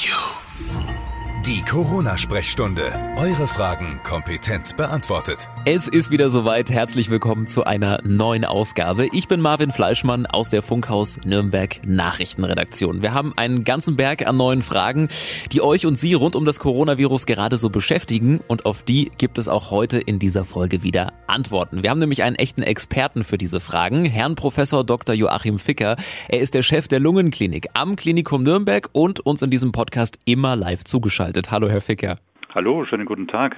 you. Die Corona-Sprechstunde. Eure Fragen kompetent beantwortet. Es ist wieder soweit. Herzlich willkommen zu einer neuen Ausgabe. Ich bin Marvin Fleischmann aus der Funkhaus Nürnberg Nachrichtenredaktion. Wir haben einen ganzen Berg an neuen Fragen, die euch und Sie rund um das Coronavirus gerade so beschäftigen. Und auf die gibt es auch heute in dieser Folge wieder Antworten. Wir haben nämlich einen echten Experten für diese Fragen, Herrn Professor Dr. Joachim Ficker. Er ist der Chef der Lungenklinik am Klinikum Nürnberg und uns in diesem Podcast immer live zugeschaltet zugeschaltet. Hallo, Herr Ficker. Hallo, schönen guten Tag.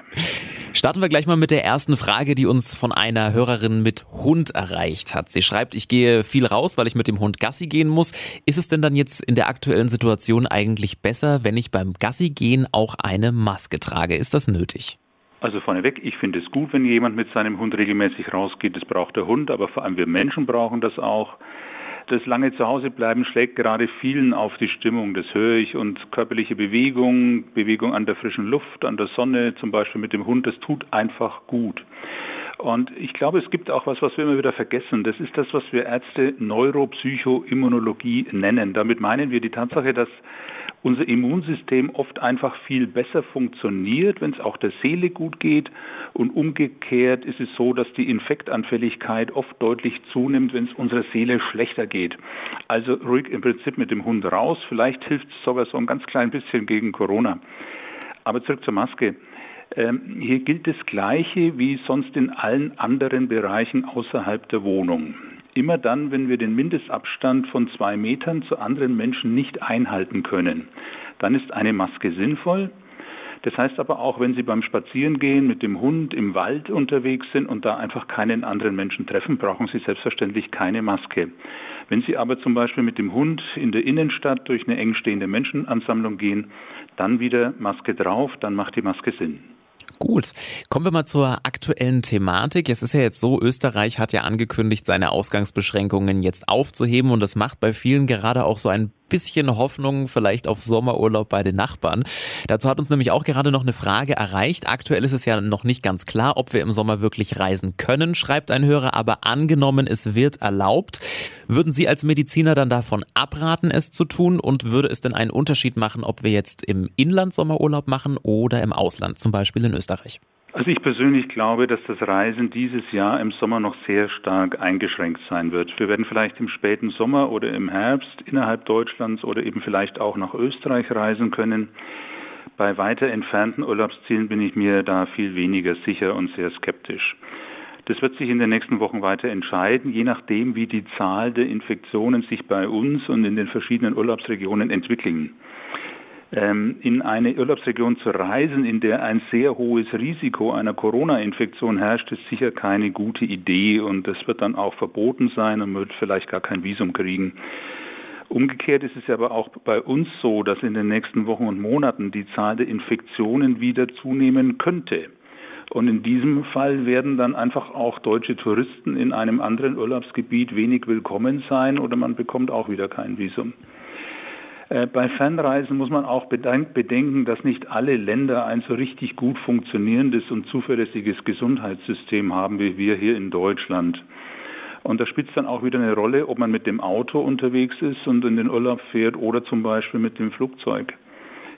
Starten wir gleich mal mit der ersten Frage, die uns von einer Hörerin mit Hund erreicht hat. Sie schreibt, ich gehe viel raus, weil ich mit dem Hund Gassi gehen muss. Ist es denn dann jetzt in der aktuellen Situation eigentlich besser, wenn ich beim Gassi gehen auch eine Maske trage? Ist das nötig? Also vorneweg, ich finde es gut, wenn jemand mit seinem Hund regelmäßig rausgeht. Das braucht der Hund, aber vor allem wir Menschen brauchen das auch. Das lange Zuhausebleiben schlägt gerade vielen auf die Stimmung, das höre ich. Und körperliche Bewegung, Bewegung an der frischen Luft, an der Sonne, zum Beispiel mit dem Hund, das tut einfach gut. Und ich glaube, es gibt auch was, was wir immer wieder vergessen. Das ist das, was wir Ärzte Neuropsychoimmunologie nennen. Damit meinen wir die Tatsache, dass unser Immunsystem oft einfach viel besser funktioniert, wenn es auch der Seele gut geht. Und umgekehrt ist es so, dass die Infektanfälligkeit oft deutlich zunimmt, wenn es unserer Seele schlechter geht. Also ruhig im Prinzip mit dem Hund raus. Vielleicht hilft es sogar so ein ganz klein bisschen gegen Corona. Aber zurück zur Maske. Ähm, hier gilt das Gleiche wie sonst in allen anderen Bereichen außerhalb der Wohnung. Immer dann, wenn wir den Mindestabstand von zwei Metern zu anderen Menschen nicht einhalten können, dann ist eine Maske sinnvoll. Das heißt aber auch, wenn Sie beim Spazierengehen mit dem Hund im Wald unterwegs sind und da einfach keinen anderen Menschen treffen, brauchen Sie selbstverständlich keine Maske. Wenn Sie aber zum Beispiel mit dem Hund in der Innenstadt durch eine eng stehende Menschenansammlung gehen, dann wieder Maske drauf, dann macht die Maske Sinn. Gut, kommen wir mal zur aktuellen Thematik. Es ist ja jetzt so, Österreich hat ja angekündigt, seine Ausgangsbeschränkungen jetzt aufzuheben und das macht bei vielen gerade auch so ein bisschen Hoffnung vielleicht auf Sommerurlaub bei den Nachbarn. Dazu hat uns nämlich auch gerade noch eine Frage erreicht. Aktuell ist es ja noch nicht ganz klar, ob wir im Sommer wirklich reisen können, schreibt ein Hörer, aber angenommen, es wird erlaubt. Würden Sie als Mediziner dann davon abraten, es zu tun und würde es denn einen Unterschied machen, ob wir jetzt im Inland Sommerurlaub machen oder im Ausland, zum Beispiel in Österreich? Also ich persönlich glaube, dass das Reisen dieses Jahr im Sommer noch sehr stark eingeschränkt sein wird. Wir werden vielleicht im späten Sommer oder im Herbst innerhalb Deutschlands oder eben vielleicht auch nach Österreich reisen können. Bei weiter entfernten Urlaubszielen bin ich mir da viel weniger sicher und sehr skeptisch. Das wird sich in den nächsten Wochen weiter entscheiden, je nachdem, wie die Zahl der Infektionen sich bei uns und in den verschiedenen Urlaubsregionen entwickeln in eine Urlaubsregion zu reisen, in der ein sehr hohes Risiko einer Corona-Infektion herrscht, ist sicher keine gute Idee und das wird dann auch verboten sein und wird vielleicht gar kein Visum kriegen. Umgekehrt ist es aber auch bei uns so, dass in den nächsten Wochen und Monaten die Zahl der Infektionen wieder zunehmen könnte. Und in diesem Fall werden dann einfach auch deutsche Touristen in einem anderen Urlaubsgebiet wenig willkommen sein oder man bekommt auch wieder kein Visum. Äh, bei Fernreisen muss man auch bedenken, dass nicht alle Länder ein so richtig gut funktionierendes und zuverlässiges Gesundheitssystem haben wie wir hier in Deutschland. Und da spielt es dann auch wieder eine Rolle, ob man mit dem Auto unterwegs ist und in den Urlaub fährt oder zum Beispiel mit dem Flugzeug.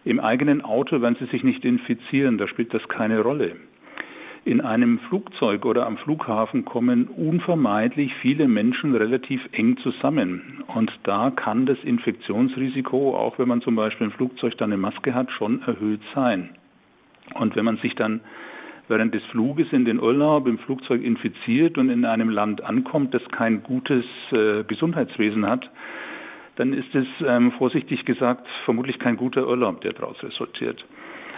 Im eigenen Auto werden Sie sich nicht infizieren, da spielt das keine Rolle. In einem Flugzeug oder am Flughafen kommen unvermeidlich viele Menschen relativ eng zusammen. Und da kann das Infektionsrisiko, auch wenn man zum Beispiel im Flugzeug dann eine Maske hat, schon erhöht sein. Und wenn man sich dann während des Fluges in den Urlaub im Flugzeug infiziert und in einem Land ankommt, das kein gutes äh, Gesundheitswesen hat, dann ist es ähm, vorsichtig gesagt vermutlich kein guter Urlaub, der daraus resultiert.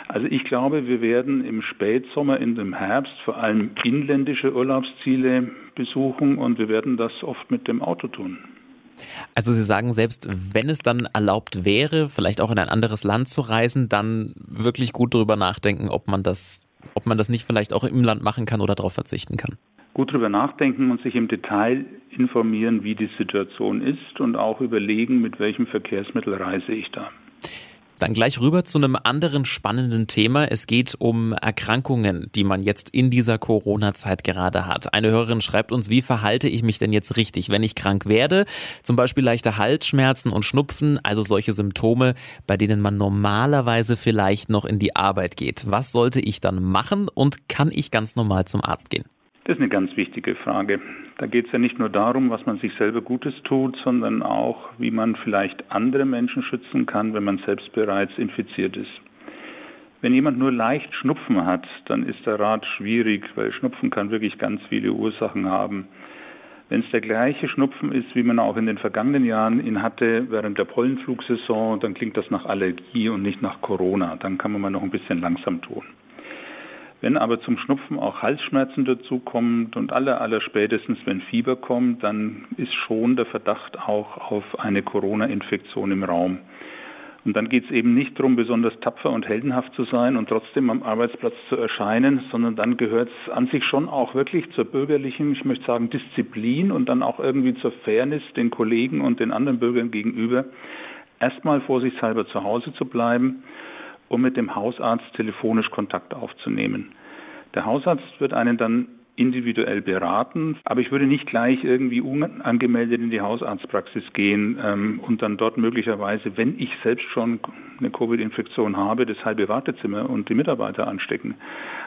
Also ich glaube, wir werden im Spätsommer, in dem Herbst vor allem inländische Urlaubsziele besuchen und wir werden das oft mit dem Auto tun. Also Sie sagen, selbst wenn es dann erlaubt wäre, vielleicht auch in ein anderes Land zu reisen, dann wirklich gut darüber nachdenken, ob man das, ob man das nicht vielleicht auch im Land machen kann oder darauf verzichten kann. Gut darüber nachdenken und sich im Detail informieren, wie die Situation ist und auch überlegen, mit welchem Verkehrsmittel reise ich da. Dann gleich rüber zu einem anderen spannenden Thema. Es geht um Erkrankungen, die man jetzt in dieser Corona-Zeit gerade hat. Eine Hörerin schreibt uns, wie verhalte ich mich denn jetzt richtig, wenn ich krank werde? Zum Beispiel leichte Halsschmerzen und Schnupfen, also solche Symptome, bei denen man normalerweise vielleicht noch in die Arbeit geht. Was sollte ich dann machen und kann ich ganz normal zum Arzt gehen? Das ist eine ganz wichtige Frage. Da geht es ja nicht nur darum, was man sich selber Gutes tut, sondern auch, wie man vielleicht andere Menschen schützen kann, wenn man selbst bereits infiziert ist. Wenn jemand nur leicht Schnupfen hat, dann ist der Rat schwierig, weil Schnupfen kann wirklich ganz viele Ursachen haben. Wenn es der gleiche Schnupfen ist, wie man auch in den vergangenen Jahren ihn hatte während der Pollenflugsaison, dann klingt das nach Allergie und nicht nach Corona. Dann kann man mal noch ein bisschen langsam tun. Wenn aber zum Schnupfen auch Halsschmerzen dazukommt und aller, aller spätestens, wenn Fieber kommt, dann ist schon der Verdacht auch auf eine Corona-Infektion im Raum. Und dann geht es eben nicht darum, besonders tapfer und heldenhaft zu sein und trotzdem am Arbeitsplatz zu erscheinen, sondern dann gehört es an sich schon auch wirklich zur bürgerlichen, ich möchte sagen, Disziplin und dann auch irgendwie zur Fairness den Kollegen und den anderen Bürgern gegenüber, erstmal vorsichtshalber zu Hause zu bleiben um mit dem Hausarzt telefonisch Kontakt aufzunehmen. Der Hausarzt wird einen dann individuell beraten, aber ich würde nicht gleich irgendwie unangemeldet in die Hausarztpraxis gehen ähm, und dann dort möglicherweise, wenn ich selbst schon eine Covid-Infektion habe, das halbe Wartezimmer und die Mitarbeiter anstecken.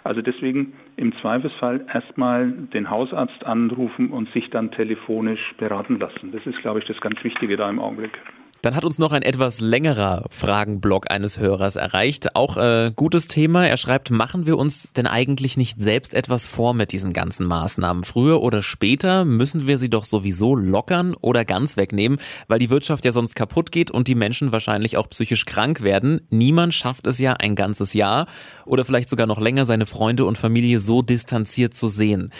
Also deswegen im Zweifelsfall erstmal den Hausarzt anrufen und sich dann telefonisch beraten lassen. Das ist, glaube ich, das ganz Wichtige da im Augenblick. Dann hat uns noch ein etwas längerer Fragenblock eines Hörers erreicht. Auch äh, gutes Thema. Er schreibt, machen wir uns denn eigentlich nicht selbst etwas vor mit diesen ganzen Maßnahmen? Früher oder später müssen wir sie doch sowieso lockern oder ganz wegnehmen, weil die Wirtschaft ja sonst kaputt geht und die Menschen wahrscheinlich auch psychisch krank werden. Niemand schafft es ja ein ganzes Jahr oder vielleicht sogar noch länger, seine Freunde und Familie so distanziert zu sehen.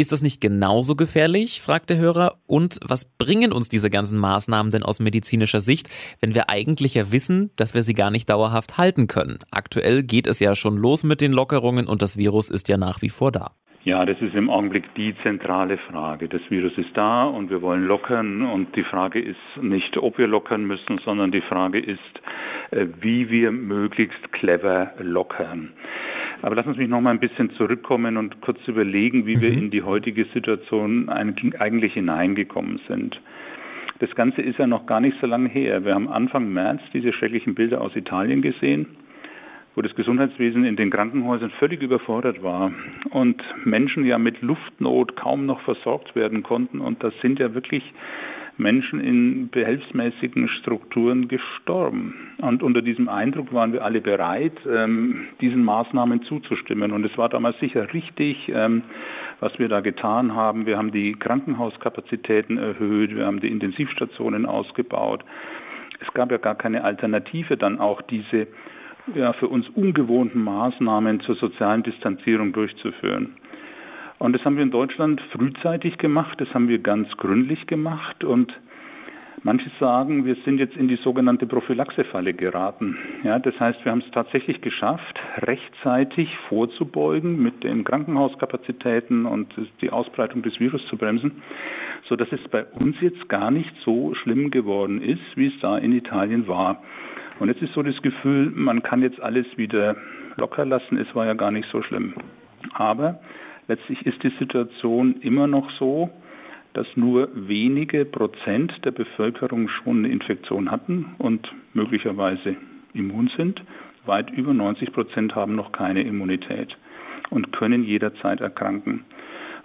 Ist das nicht genauso gefährlich, fragt der Hörer. Und was bringen uns diese ganzen Maßnahmen denn aus medizinischer Sicht, wenn wir eigentlich ja wissen, dass wir sie gar nicht dauerhaft halten können? Aktuell geht es ja schon los mit den Lockerungen und das Virus ist ja nach wie vor da. Ja, das ist im Augenblick die zentrale Frage. Das Virus ist da und wir wollen lockern und die Frage ist nicht, ob wir lockern müssen, sondern die Frage ist, äh, wie wir möglichst clever lockern. Aber lass uns mich noch mal ein bisschen zurückkommen und kurz überlegen, wie mhm. wir in die heutige Situation eigentlich hineingekommen sind. Das Ganze ist ja noch gar nicht so lange her. Wir haben Anfang März diese schrecklichen Bilder aus Italien gesehen, wo das Gesundheitswesen in den Krankenhäusern völlig überfordert war und Menschen ja mit Luftnot kaum noch versorgt werden konnten. Und das sind ja wirklich Menschen in behelfsmäßigen Strukturen gestorben. Und unter diesem Eindruck waren wir alle bereit, ähm, diesen Maßnahmen zuzustimmen. Und es war damals sicher richtig, ähm, was wir da getan haben. Wir haben die Krankenhauskapazitäten erhöht, wir haben die Intensivstationen ausgebaut. Es gab ja gar keine Alternative, dann auch diese ja, für uns ungewohnten Maßnahmen zur sozialen Distanzierung durchzuführen. Und das haben wir in Deutschland frühzeitig gemacht, das haben wir ganz gründlich gemacht und Manche sagen, wir sind jetzt in die sogenannte Prophylaxefalle geraten. Ja, das heißt, wir haben es tatsächlich geschafft, rechtzeitig vorzubeugen, mit den Krankenhauskapazitäten und die Ausbreitung des Virus zu bremsen, so dass es bei uns jetzt gar nicht so schlimm geworden ist, wie es da in Italien war. Und jetzt ist so das Gefühl, man kann jetzt alles wieder locker lassen. Es war ja gar nicht so schlimm. Aber Letztlich ist die Situation immer noch so, dass nur wenige Prozent der Bevölkerung schon eine Infektion hatten und möglicherweise immun sind. Weit über 90 Prozent haben noch keine Immunität und können jederzeit erkranken.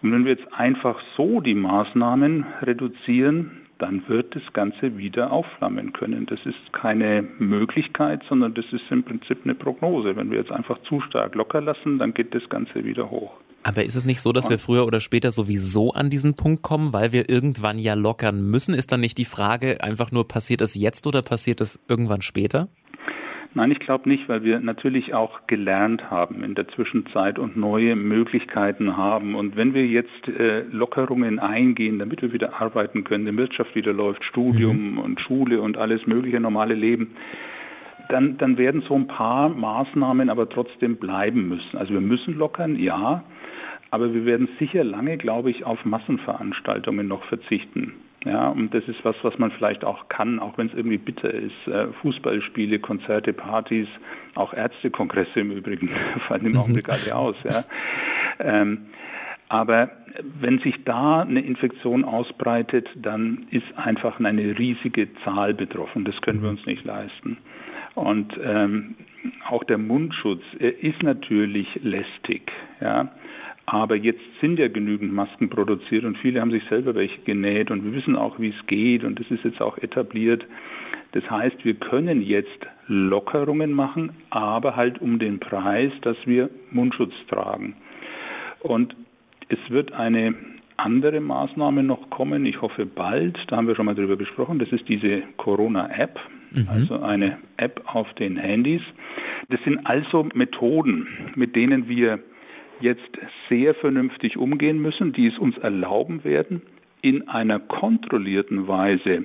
Und wenn wir jetzt einfach so die Maßnahmen reduzieren, dann wird das Ganze wieder aufflammen können. Das ist keine Möglichkeit, sondern das ist im Prinzip eine Prognose. Wenn wir jetzt einfach zu stark locker lassen, dann geht das Ganze wieder hoch. Aber ist es nicht so, dass wir früher oder später sowieso an diesen Punkt kommen, weil wir irgendwann ja lockern müssen? Ist dann nicht die Frage einfach nur, passiert es jetzt oder passiert es irgendwann später? Nein, ich glaube nicht, weil wir natürlich auch gelernt haben in der Zwischenzeit und neue Möglichkeiten haben. Und wenn wir jetzt äh, Lockerungen eingehen, damit wir wieder arbeiten können, die Wirtschaft wieder läuft, Studium mhm. und Schule und alles mögliche normale Leben, dann, dann werden so ein paar Maßnahmen aber trotzdem bleiben müssen. Also wir müssen lockern, ja, aber wir werden sicher lange, glaube ich, auf Massenveranstaltungen noch verzichten. Ja, und das ist was, was man vielleicht auch kann, auch wenn es irgendwie bitter ist. Äh, Fußballspiele, Konzerte, Partys, auch Ärztekongresse im Übrigen fallen im mhm. Augenblick alle aus. Ja. Ähm, aber wenn sich da eine Infektion ausbreitet, dann ist einfach eine riesige Zahl betroffen. Das können wir mhm. uns nicht leisten. Und ähm, auch der Mundschutz ist natürlich lästig. Ja. Aber jetzt sind ja genügend Masken produziert und viele haben sich selber welche genäht und wir wissen auch, wie es geht und das ist jetzt auch etabliert. Das heißt, wir können jetzt Lockerungen machen, aber halt um den Preis, dass wir Mundschutz tragen. Und es wird eine andere Maßnahme noch kommen, ich hoffe bald, da haben wir schon mal drüber gesprochen, das ist diese Corona-App, mhm. also eine App auf den Handys. Das sind also Methoden, mit denen wir jetzt sehr vernünftig umgehen müssen, die es uns erlauben werden, in einer kontrollierten Weise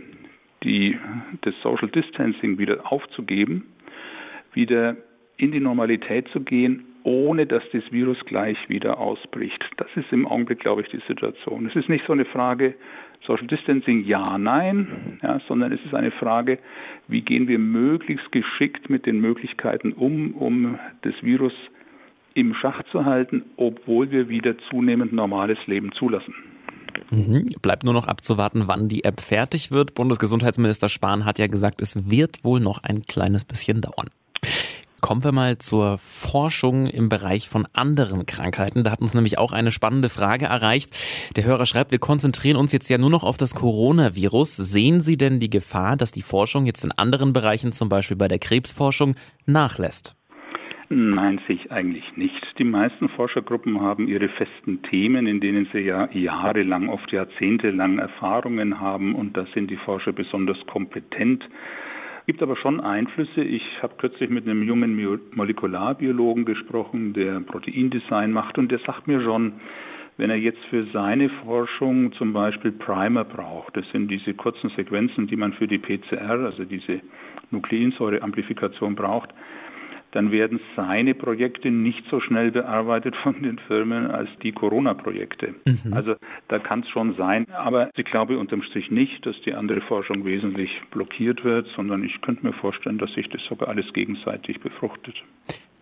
die, das Social Distancing wieder aufzugeben, wieder in die Normalität zu gehen, ohne dass das Virus gleich wieder ausbricht. Das ist im Augenblick, glaube ich, die Situation. Es ist nicht so eine Frage Social Distancing ja, nein, ja, sondern es ist eine Frage, wie gehen wir möglichst geschickt mit den Möglichkeiten um, um das Virus im Schach zu halten, obwohl wir wieder zunehmend normales Leben zulassen. Mhm. Bleibt nur noch abzuwarten, wann die App fertig wird. Bundesgesundheitsminister Spahn hat ja gesagt, es wird wohl noch ein kleines bisschen dauern. Kommen wir mal zur Forschung im Bereich von anderen Krankheiten. Da hat uns nämlich auch eine spannende Frage erreicht. Der Hörer schreibt, wir konzentrieren uns jetzt ja nur noch auf das Coronavirus. Sehen Sie denn die Gefahr, dass die Forschung jetzt in anderen Bereichen, zum Beispiel bei der Krebsforschung, nachlässt? Nein, sich eigentlich nicht. Die meisten Forschergruppen haben ihre festen Themen, in denen sie ja jahrelang, oft jahrzehntelang Erfahrungen haben und da sind die Forscher besonders kompetent. Gibt aber schon Einflüsse. Ich habe kürzlich mit einem jungen Molekularbiologen gesprochen, der Proteindesign macht und der sagt mir schon, wenn er jetzt für seine Forschung zum Beispiel Primer braucht, das sind diese kurzen Sequenzen, die man für die PCR, also diese Nukleinsäureamplifikation braucht, dann werden seine Projekte nicht so schnell bearbeitet von den Firmen als die Corona-Projekte. Mhm. Also da kann es schon sein, aber ich glaube unterm Strich nicht, dass die andere Forschung wesentlich blockiert wird, sondern ich könnte mir vorstellen, dass sich das sogar alles gegenseitig befruchtet.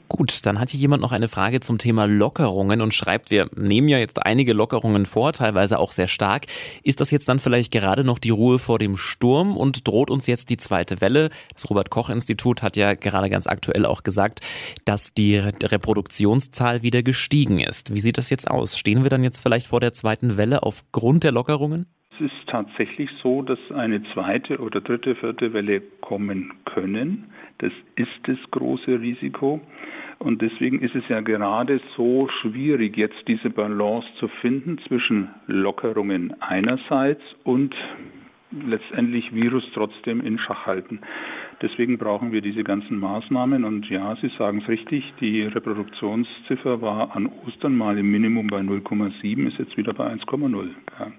Gut, dann hat hier jemand noch eine Frage zum Thema Lockerungen und schreibt, wir nehmen ja jetzt einige Lockerungen vor, teilweise auch sehr stark. Ist das jetzt dann vielleicht gerade noch die Ruhe vor dem Sturm und droht uns jetzt die zweite Welle? Das Robert Koch Institut hat ja gerade ganz aktuell auch gesagt, dass die Reproduktionszahl wieder gestiegen ist. Wie sieht das jetzt aus? Stehen wir dann jetzt vielleicht vor der zweiten Welle aufgrund der Lockerungen? Es ist tatsächlich so, dass eine zweite oder dritte, vierte Welle kommen können. Das ist das große Risiko. Und deswegen ist es ja gerade so schwierig, jetzt diese Balance zu finden zwischen Lockerungen einerseits und letztendlich Virus trotzdem in Schach halten. Deswegen brauchen wir diese ganzen Maßnahmen. Und ja, Sie sagen es richtig, die Reproduktionsziffer war an Ostern mal im Minimum bei 0,7, ist jetzt wieder bei 1,0. Ja.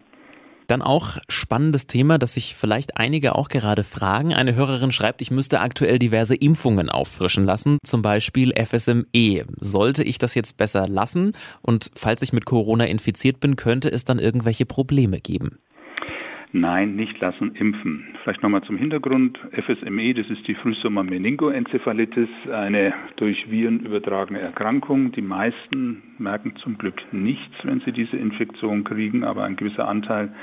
Dann auch spannendes Thema, das sich vielleicht einige auch gerade fragen. Eine Hörerin schreibt, ich müsste aktuell diverse Impfungen auffrischen lassen, zum Beispiel FSME. Sollte ich das jetzt besser lassen? Und falls ich mit Corona infiziert bin, könnte es dann irgendwelche Probleme geben? Nein, nicht lassen, impfen. Vielleicht nochmal zum Hintergrund. FSME, das ist die Frühsommer-Meningoenzephalitis, eine durch Viren übertragene Erkrankung. Die meisten merken zum Glück nichts, wenn sie diese Infektion kriegen, aber ein gewisser Anteil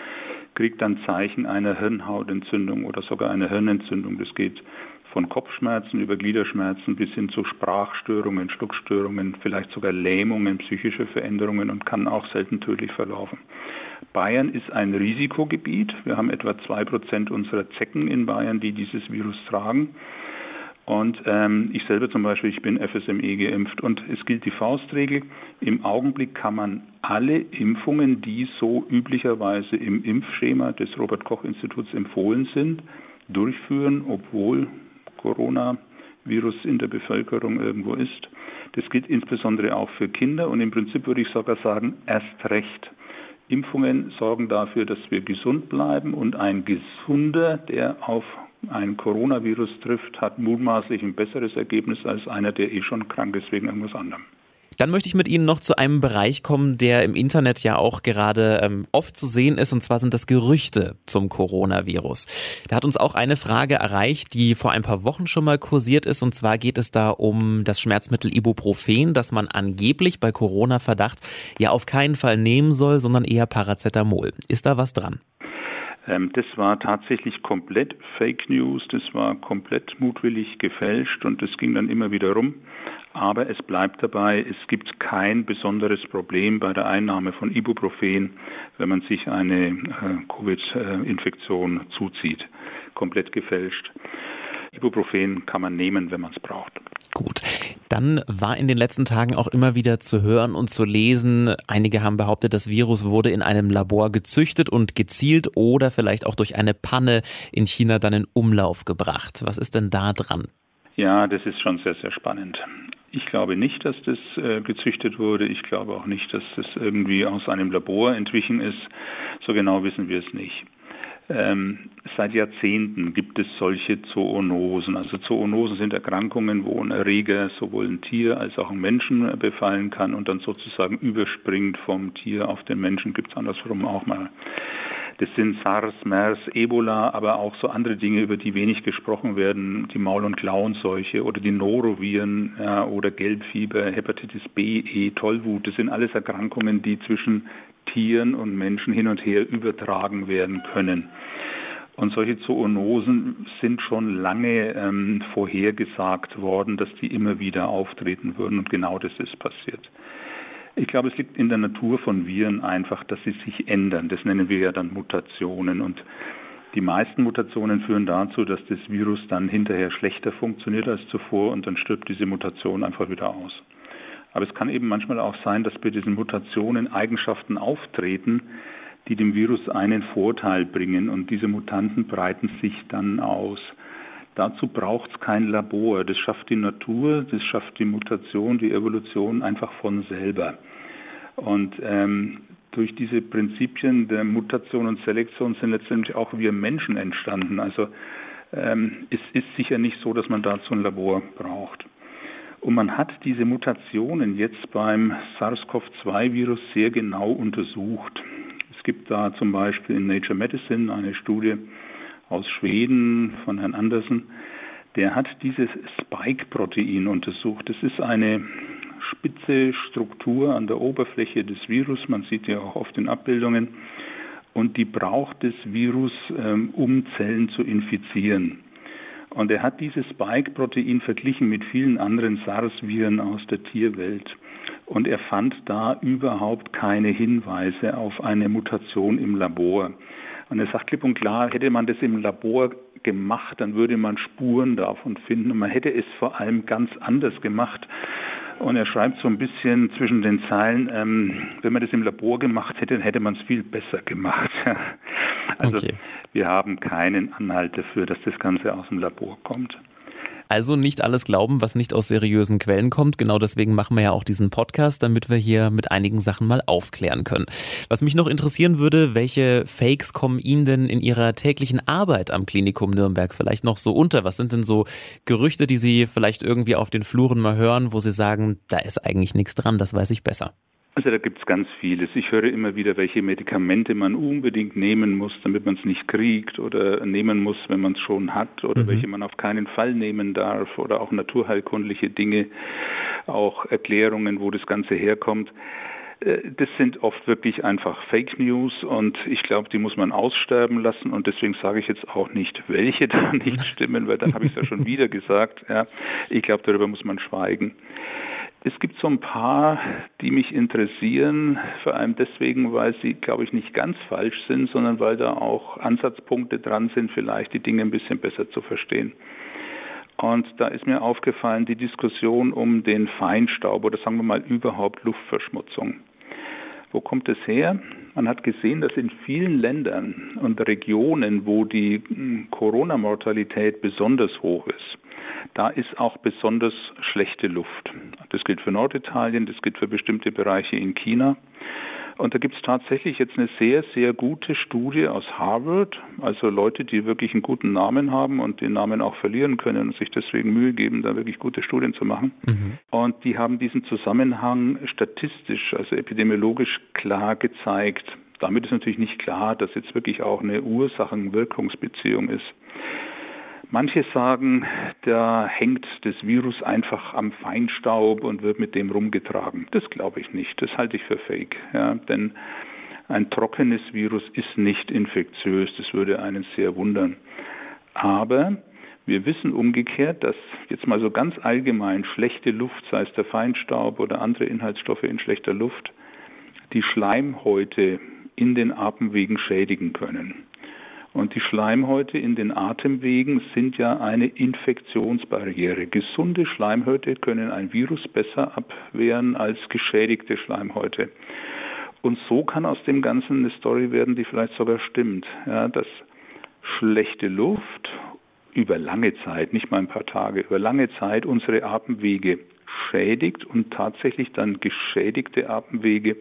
kriegt dann Zeichen einer Hirnhautentzündung oder sogar einer Hirnentzündung. Das geht von Kopfschmerzen über Gliederschmerzen bis hin zu Sprachstörungen, Schluckstörungen, vielleicht sogar Lähmungen, psychische Veränderungen und kann auch selten tödlich verlaufen. Bayern ist ein Risikogebiet. Wir haben etwa zwei Prozent unserer Zecken in Bayern, die dieses Virus tragen. Und ähm, ich selber zum Beispiel, ich bin FSME geimpft und es gilt die Faustregel. Im Augenblick kann man alle Impfungen, die so üblicherweise im Impfschema des Robert Koch Instituts empfohlen sind, durchführen, obwohl Coronavirus in der Bevölkerung irgendwo ist. Das gilt insbesondere auch für Kinder und im Prinzip würde ich sogar sagen, erst recht. Impfungen sorgen dafür, dass wir gesund bleiben und ein Gesunder, der auf ein Coronavirus trifft, hat mutmaßlich ein besseres Ergebnis als einer, der eh schon krank ist wegen irgendwas anderem. Dann möchte ich mit Ihnen noch zu einem Bereich kommen, der im Internet ja auch gerade ähm, oft zu sehen ist, und zwar sind das Gerüchte zum Coronavirus. Da hat uns auch eine Frage erreicht, die vor ein paar Wochen schon mal kursiert ist, und zwar geht es da um das Schmerzmittel Ibuprofen, das man angeblich bei Corona-Verdacht ja auf keinen Fall nehmen soll, sondern eher Paracetamol. Ist da was dran? Ähm, das war tatsächlich komplett Fake News, das war komplett mutwillig gefälscht und das ging dann immer wieder rum. Aber es bleibt dabei, es gibt kein besonderes Problem bei der Einnahme von Ibuprofen, wenn man sich eine äh, Covid-Infektion zuzieht. Komplett gefälscht. Ibuprofen kann man nehmen, wenn man es braucht. Gut. Dann war in den letzten Tagen auch immer wieder zu hören und zu lesen, einige haben behauptet, das Virus wurde in einem Labor gezüchtet und gezielt oder vielleicht auch durch eine Panne in China dann in Umlauf gebracht. Was ist denn da dran? Ja, das ist schon sehr, sehr spannend. Ich glaube nicht, dass das äh, gezüchtet wurde. Ich glaube auch nicht, dass das irgendwie aus einem Labor entwichen ist. So genau wissen wir es nicht. Ähm, seit Jahrzehnten gibt es solche Zoonosen. Also Zoonosen sind Erkrankungen, wo ein Erreger sowohl ein Tier als auch einen Menschen befallen kann und dann sozusagen überspringt vom Tier auf den Menschen. Gibt es andersrum auch mal. Das sind SARS, MERS, Ebola, aber auch so andere Dinge, über die wenig gesprochen werden, die Maul- und Klauenseuche oder die Noroviren ja, oder Gelbfieber, Hepatitis B, E, Tollwut. Das sind alles Erkrankungen, die zwischen Tieren und Menschen hin und her übertragen werden können. Und solche Zoonosen sind schon lange ähm, vorhergesagt worden, dass die immer wieder auftreten würden. Und genau das ist passiert. Ich glaube, es liegt in der Natur von Viren einfach, dass sie sich ändern. Das nennen wir ja dann Mutationen. Und die meisten Mutationen führen dazu, dass das Virus dann hinterher schlechter funktioniert als zuvor und dann stirbt diese Mutation einfach wieder aus. Aber es kann eben manchmal auch sein, dass bei diesen Mutationen Eigenschaften auftreten, die dem Virus einen Vorteil bringen und diese Mutanten breiten sich dann aus. Dazu braucht es kein Labor. Das schafft die Natur, das schafft die Mutation, die Evolution einfach von selber. Und ähm, durch diese Prinzipien der Mutation und Selektion sind letztendlich auch wir Menschen entstanden. Also ähm, es ist sicher nicht so, dass man dazu ein Labor braucht. Und man hat diese Mutationen jetzt beim SARS-CoV-2-Virus sehr genau untersucht. Es gibt da zum Beispiel in Nature Medicine eine Studie aus Schweden von Herrn Andersen. Der hat dieses Spike-Protein untersucht. Das ist eine spitze Struktur an der Oberfläche des Virus. Man sieht ja auch auf den Abbildungen. Und die braucht das Virus, ähm, um Zellen zu infizieren. Und er hat dieses Spike-Protein verglichen mit vielen anderen SARS-Viren aus der Tierwelt. Und er fand da überhaupt keine Hinweise auf eine Mutation im Labor. Und er sagt klipp und klar, hätte man das im Labor gemacht, dann würde man Spuren davon finden. Und man hätte es vor allem ganz anders gemacht. Und er schreibt so ein bisschen zwischen den Zeilen, ähm, wenn man das im Labor gemacht hätte, dann hätte man es viel besser gemacht. also okay. wir haben keinen Anhalt dafür, dass das Ganze aus dem Labor kommt. Also nicht alles glauben, was nicht aus seriösen Quellen kommt. Genau deswegen machen wir ja auch diesen Podcast, damit wir hier mit einigen Sachen mal aufklären können. Was mich noch interessieren würde, welche Fakes kommen Ihnen denn in Ihrer täglichen Arbeit am Klinikum Nürnberg vielleicht noch so unter? Was sind denn so Gerüchte, die Sie vielleicht irgendwie auf den Fluren mal hören, wo Sie sagen, da ist eigentlich nichts dran, das weiß ich besser? Also da gibt es ganz vieles. Ich höre immer wieder, welche Medikamente man unbedingt nehmen muss, damit man es nicht kriegt oder nehmen muss, wenn man es schon hat oder mhm. welche man auf keinen Fall nehmen darf oder auch naturheilkundliche Dinge, auch Erklärungen, wo das Ganze herkommt. Äh, das sind oft wirklich einfach Fake News und ich glaube, die muss man aussterben lassen und deswegen sage ich jetzt auch nicht, welche da nicht stimmen, weil dann habe ich es ja schon wieder gesagt. Ja. Ich glaube, darüber muss man schweigen. Es gibt so ein paar, die mich interessieren, vor allem deswegen, weil sie, glaube ich, nicht ganz falsch sind, sondern weil da auch Ansatzpunkte dran sind, vielleicht die Dinge ein bisschen besser zu verstehen. Und da ist mir aufgefallen die Diskussion um den Feinstaub oder sagen wir mal überhaupt Luftverschmutzung. Wo kommt es her? Man hat gesehen, dass in vielen Ländern und Regionen, wo die hm, Corona-Mortalität besonders hoch ist, da ist auch besonders schlechte Luft. Das gilt für Norditalien, das gilt für bestimmte Bereiche in China. Und da gibt es tatsächlich jetzt eine sehr, sehr gute Studie aus Harvard, also Leute, die wirklich einen guten Namen haben und den Namen auch verlieren können und sich deswegen Mühe geben, da wirklich gute Studien zu machen. Mhm. Und die haben diesen Zusammenhang statistisch, also epidemiologisch klar gezeigt. Damit ist natürlich nicht klar, dass jetzt wirklich auch eine Ursachen-Wirkungsbeziehung ist. Manche sagen, da hängt das Virus einfach am Feinstaub und wird mit dem rumgetragen. Das glaube ich nicht. Das halte ich für fake. Ja, denn ein trockenes Virus ist nicht infektiös. Das würde einen sehr wundern. Aber wir wissen umgekehrt, dass jetzt mal so ganz allgemein schlechte Luft, sei es der Feinstaub oder andere Inhaltsstoffe in schlechter Luft, die Schleimhäute in den Atemwegen schädigen können. Und die Schleimhäute in den Atemwegen sind ja eine Infektionsbarriere. Gesunde Schleimhäute können ein Virus besser abwehren als geschädigte Schleimhäute. Und so kann aus dem Ganzen eine Story werden, die vielleicht sogar stimmt. Ja, dass schlechte Luft über lange Zeit, nicht mal ein paar Tage, über lange Zeit unsere Atemwege schädigt und tatsächlich dann geschädigte Atemwege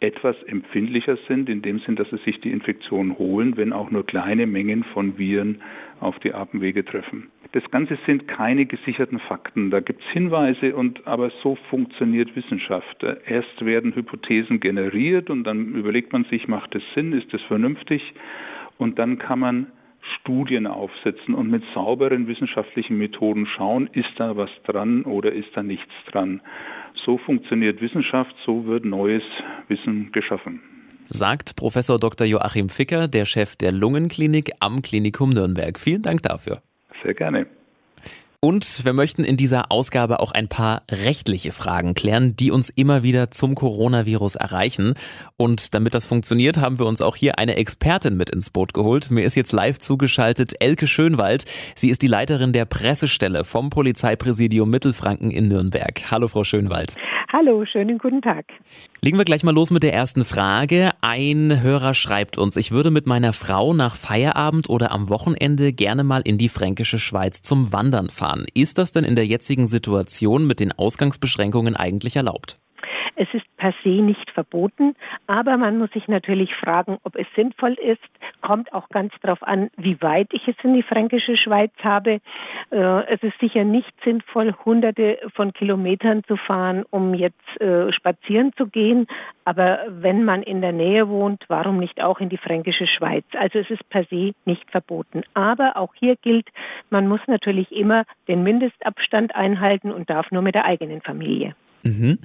etwas empfindlicher sind, in dem Sinn, dass sie sich die Infektion holen, wenn auch nur kleine Mengen von Viren auf die Atemwege treffen. Das Ganze sind keine gesicherten Fakten. Da gibt es Hinweise und aber so funktioniert Wissenschaft. Erst werden Hypothesen generiert und dann überlegt man sich, macht es Sinn, ist es vernünftig? Und dann kann man Studien aufsetzen und mit sauberen wissenschaftlichen Methoden schauen, ist da was dran oder ist da nichts dran. So funktioniert Wissenschaft, so wird neues Wissen geschaffen. Sagt Professor Dr. Joachim Ficker, der Chef der Lungenklinik am Klinikum Nürnberg. Vielen Dank dafür. Sehr gerne. Und wir möchten in dieser Ausgabe auch ein paar rechtliche Fragen klären, die uns immer wieder zum Coronavirus erreichen. Und damit das funktioniert, haben wir uns auch hier eine Expertin mit ins Boot geholt. Mir ist jetzt live zugeschaltet Elke Schönwald. Sie ist die Leiterin der Pressestelle vom Polizeipräsidium Mittelfranken in Nürnberg. Hallo, Frau Schönwald. Hallo, schönen guten Tag. Legen wir gleich mal los mit der ersten Frage. Ein Hörer schreibt uns, ich würde mit meiner Frau nach Feierabend oder am Wochenende gerne mal in die fränkische Schweiz zum Wandern fahren. Ist das denn in der jetzigen Situation mit den Ausgangsbeschränkungen eigentlich erlaubt? Es ist per se nicht verboten, aber man muss sich natürlich fragen, ob es sinnvoll ist. Kommt auch ganz darauf an, wie weit ich es in die fränkische Schweiz habe. Äh, es ist sicher nicht sinnvoll, hunderte von Kilometern zu fahren, um jetzt äh, spazieren zu gehen. Aber wenn man in der Nähe wohnt, warum nicht auch in die fränkische Schweiz? Also es ist per se nicht verboten. Aber auch hier gilt, man muss natürlich immer den Mindestabstand einhalten und darf nur mit der eigenen Familie. Mhm.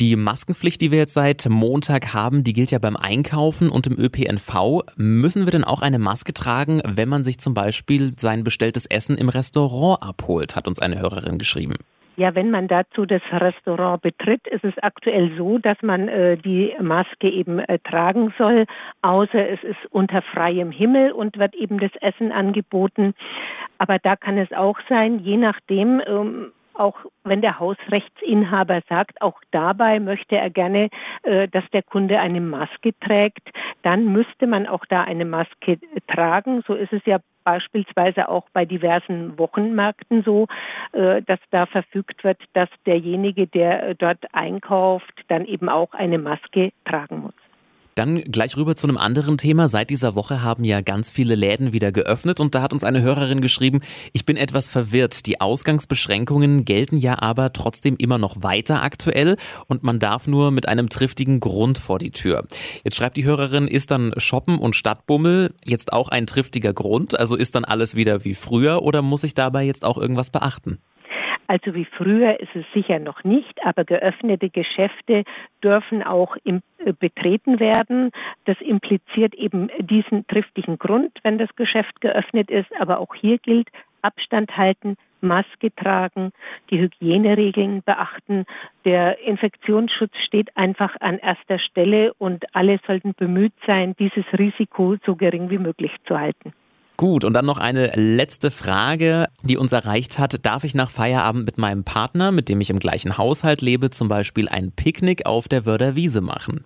Die Maskenpflicht, die wir jetzt seit Montag haben, die gilt ja beim Einkaufen und im ÖPNV. Müssen wir denn auch eine Maske tragen, wenn man sich zum Beispiel sein bestelltes Essen im Restaurant abholt, hat uns eine Hörerin geschrieben. Ja, wenn man dazu das Restaurant betritt, ist es aktuell so, dass man äh, die Maske eben äh, tragen soll, außer es ist unter freiem Himmel und wird eben das Essen angeboten. Aber da kann es auch sein, je nachdem, ähm, auch wenn der Hausrechtsinhaber sagt, auch dabei möchte er gerne, äh, dass der Kunde eine Maske trägt, dann müsste man auch da eine Maske tragen. So ist es ja beispielsweise auch bei diversen Wochenmärkten so, äh, dass da verfügt wird, dass derjenige, der dort einkauft, dann eben auch eine Maske tragen muss. Dann gleich rüber zu einem anderen Thema. Seit dieser Woche haben ja ganz viele Läden wieder geöffnet und da hat uns eine Hörerin geschrieben, ich bin etwas verwirrt. Die Ausgangsbeschränkungen gelten ja aber trotzdem immer noch weiter aktuell und man darf nur mit einem triftigen Grund vor die Tür. Jetzt schreibt die Hörerin, ist dann Shoppen und Stadtbummel jetzt auch ein triftiger Grund? Also ist dann alles wieder wie früher oder muss ich dabei jetzt auch irgendwas beachten? Also wie früher ist es sicher noch nicht, aber geöffnete Geschäfte dürfen auch im, äh, betreten werden. Das impliziert eben diesen triftigen Grund, wenn das Geschäft geöffnet ist. Aber auch hier gilt Abstand halten, Maske tragen, die Hygieneregeln beachten. Der Infektionsschutz steht einfach an erster Stelle und alle sollten bemüht sein, dieses Risiko so gering wie möglich zu halten. Gut, und dann noch eine letzte Frage, die uns erreicht hat. Darf ich nach Feierabend mit meinem Partner, mit dem ich im gleichen Haushalt lebe, zum Beispiel ein Picknick auf der Wörder Wiese machen?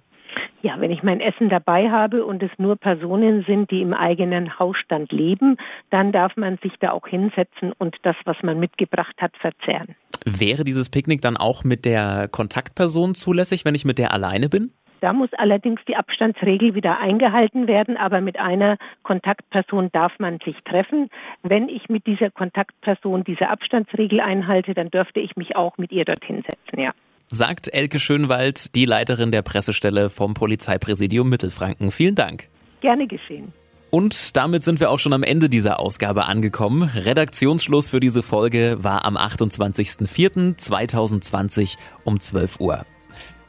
Ja, wenn ich mein Essen dabei habe und es nur Personen sind, die im eigenen Hausstand leben, dann darf man sich da auch hinsetzen und das, was man mitgebracht hat, verzehren. Wäre dieses Picknick dann auch mit der Kontaktperson zulässig, wenn ich mit der alleine bin? Da muss allerdings die Abstandsregel wieder eingehalten werden, aber mit einer Kontaktperson darf man sich treffen. Wenn ich mit dieser Kontaktperson diese Abstandsregel einhalte, dann dürfte ich mich auch mit ihr dorthin setzen, ja. Sagt Elke Schönwald, die Leiterin der Pressestelle vom Polizeipräsidium Mittelfranken. Vielen Dank. Gerne geschehen. Und damit sind wir auch schon am Ende dieser Ausgabe angekommen. Redaktionsschluss für diese Folge war am 28.04.2020 um 12 Uhr.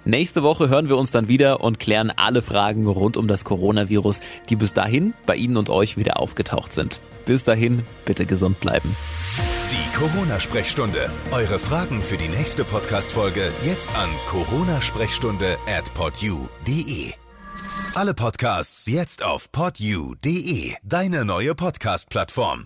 Nächste Woche hören wir uns dann wieder und klären alle Fragen rund um das Coronavirus, die bis dahin bei Ihnen und euch wieder aufgetaucht sind. Bis dahin, bitte gesund bleiben. Die Corona-Sprechstunde. Eure Fragen für die nächste Podcast-Folge jetzt an coronasprechstunde at podyou.de. Alle Podcasts jetzt auf podyou.de, deine neue Podcast-Plattform.